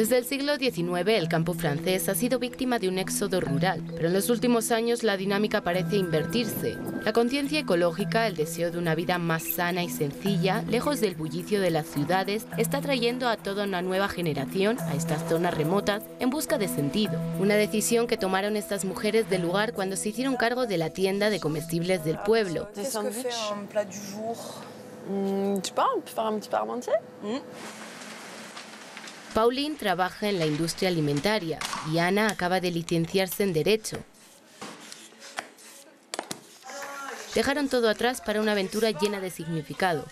Desde el siglo XIX el campo francés ha sido víctima de un éxodo rural, pero en los últimos años la dinámica parece invertirse. La conciencia ecológica, el deseo de una vida más sana y sencilla, lejos del bullicio de las ciudades, está trayendo a toda una nueva generación a estas zonas remotas en busca de sentido. Una decisión que tomaron estas mujeres del lugar cuando se hicieron cargo de la tienda de comestibles del pueblo. Pauline trabaja en la industria alimentaria y Ana acaba de licenciarse en Derecho. Dejaron todo atrás para una aventura llena de significado,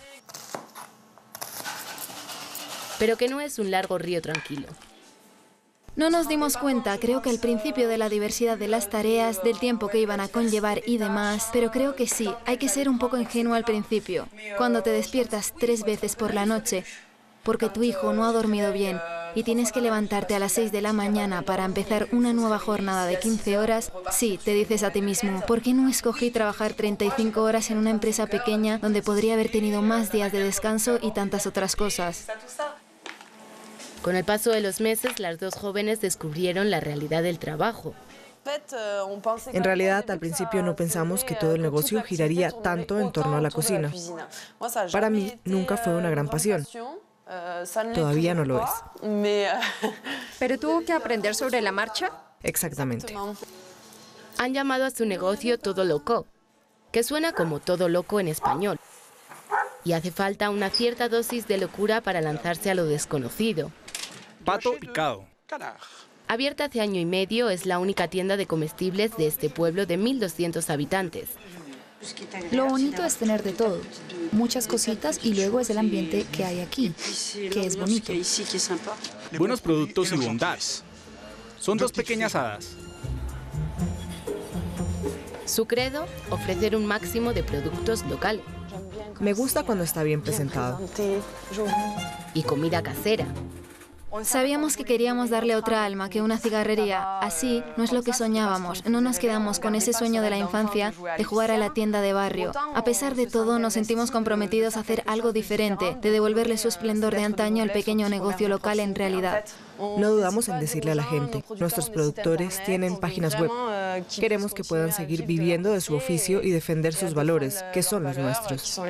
pero que no es un largo río tranquilo. No nos dimos cuenta, creo que al principio de la diversidad de las tareas, del tiempo que iban a conllevar y demás, pero creo que sí, hay que ser un poco ingenuo al principio. Cuando te despiertas tres veces por la noche, porque tu hijo no ha dormido bien y tienes que levantarte a las 6 de la mañana para empezar una nueva jornada de 15 horas, sí, te dices a ti mismo, ¿por qué no escogí trabajar 35 horas en una empresa pequeña donde podría haber tenido más días de descanso y tantas otras cosas? Con el paso de los meses, las dos jóvenes descubrieron la realidad del trabajo. En realidad, al principio no pensamos que todo el negocio giraría tanto en torno a la cocina. Para mí, nunca fue una gran pasión. Todavía no lo es. ¿Pero tuvo que aprender sobre la marcha? Exactamente. Han llamado a su negocio Todo Loco, que suena como todo loco en español. Y hace falta una cierta dosis de locura para lanzarse a lo desconocido. Pato picado. Abierta hace año y medio, es la única tienda de comestibles de este pueblo de 1.200 habitantes. Lo bonito es tener de todo, muchas cositas y luego es el ambiente que hay aquí, que es bonito. Buenos productos y bondad. Son dos pequeñas hadas. Su credo, ofrecer un máximo de productos locales. Me gusta cuando está bien presentado. Y comida casera. Sabíamos que queríamos darle otra alma que una cigarrería. Así no es lo que soñábamos. No nos quedamos con ese sueño de la infancia de jugar a la tienda de barrio. A pesar de todo, nos sentimos comprometidos a hacer algo diferente, de devolverle su esplendor de antaño al pequeño negocio local en realidad. No dudamos en decirle a la gente, nuestros productores tienen páginas web. Queremos que puedan seguir viviendo de su oficio y defender sus valores, que son los nuestros.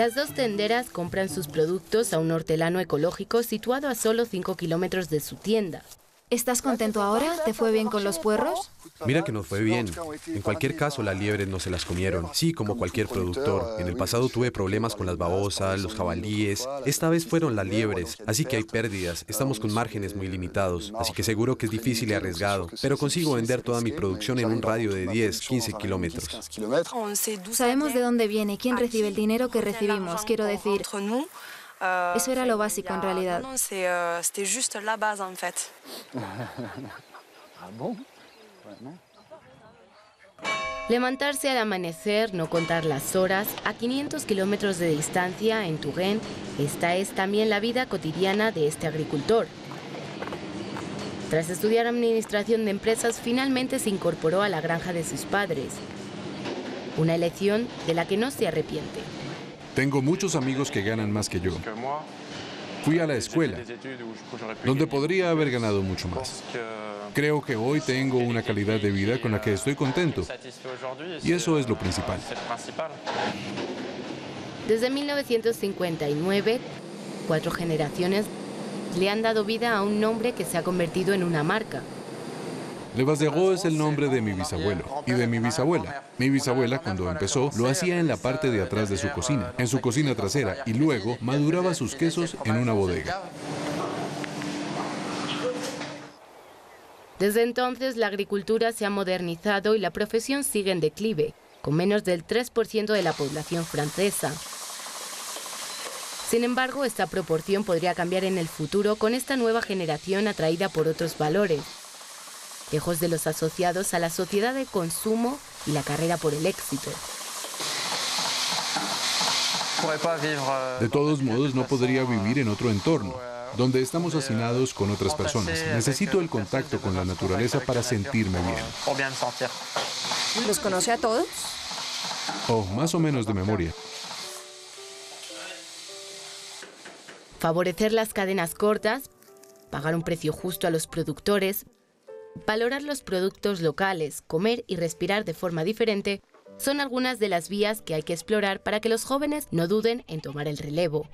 Las dos tenderas compran sus productos a un hortelano ecológico situado a solo 5 kilómetros de su tienda. ¿Estás contento ahora? ¿Te fue bien con los puerros? Mira que nos fue bien. En cualquier caso, las liebres no se las comieron. Sí, como cualquier productor. En el pasado tuve problemas con las babosas, los jabalíes. Esta vez fueron las liebres, así que hay pérdidas. Estamos con márgenes muy limitados, así que seguro que es difícil y arriesgado. Pero consigo vender toda mi producción en un radio de 10, 15 kilómetros. Sabemos de dónde viene, quién recibe el dinero que recibimos. Quiero decir, eso era lo básico en realidad. Levantarse al amanecer, no contar las horas, a 500 kilómetros de distancia en Touraine, esta es también la vida cotidiana de este agricultor. Tras estudiar administración de empresas, finalmente se incorporó a la granja de sus padres. Una elección de la que no se arrepiente. Tengo muchos amigos que ganan más que yo. Fui a la escuela, donde podría haber ganado mucho más. Creo que hoy tengo una calidad de vida con la que estoy contento. Y eso es lo principal. Desde 1959, cuatro generaciones le han dado vida a un nombre que se ha convertido en una marca. Levassero es el nombre de mi bisabuelo y de mi bisabuela. Mi bisabuela, cuando empezó, lo hacía en la parte de atrás de su cocina, en su cocina trasera, y luego maduraba sus quesos en una bodega. Desde entonces, la agricultura se ha modernizado y la profesión sigue en declive, con menos del 3% de la población francesa. Sin embargo, esta proporción podría cambiar en el futuro con esta nueva generación atraída por otros valores, lejos de los asociados a la sociedad de consumo y la carrera por el éxito. De todos modos, no podría vivir en otro entorno, donde estamos hacinados con otras personas. Necesito el contacto con la naturaleza para sentirme bien. ¿Los conoce a todos? o más o menos de memoria. Favorecer las cadenas cortas, pagar un precio justo a los productores, valorar los productos locales, comer y respirar de forma diferente son algunas de las vías que hay que explorar para que los jóvenes no duden en tomar el relevo.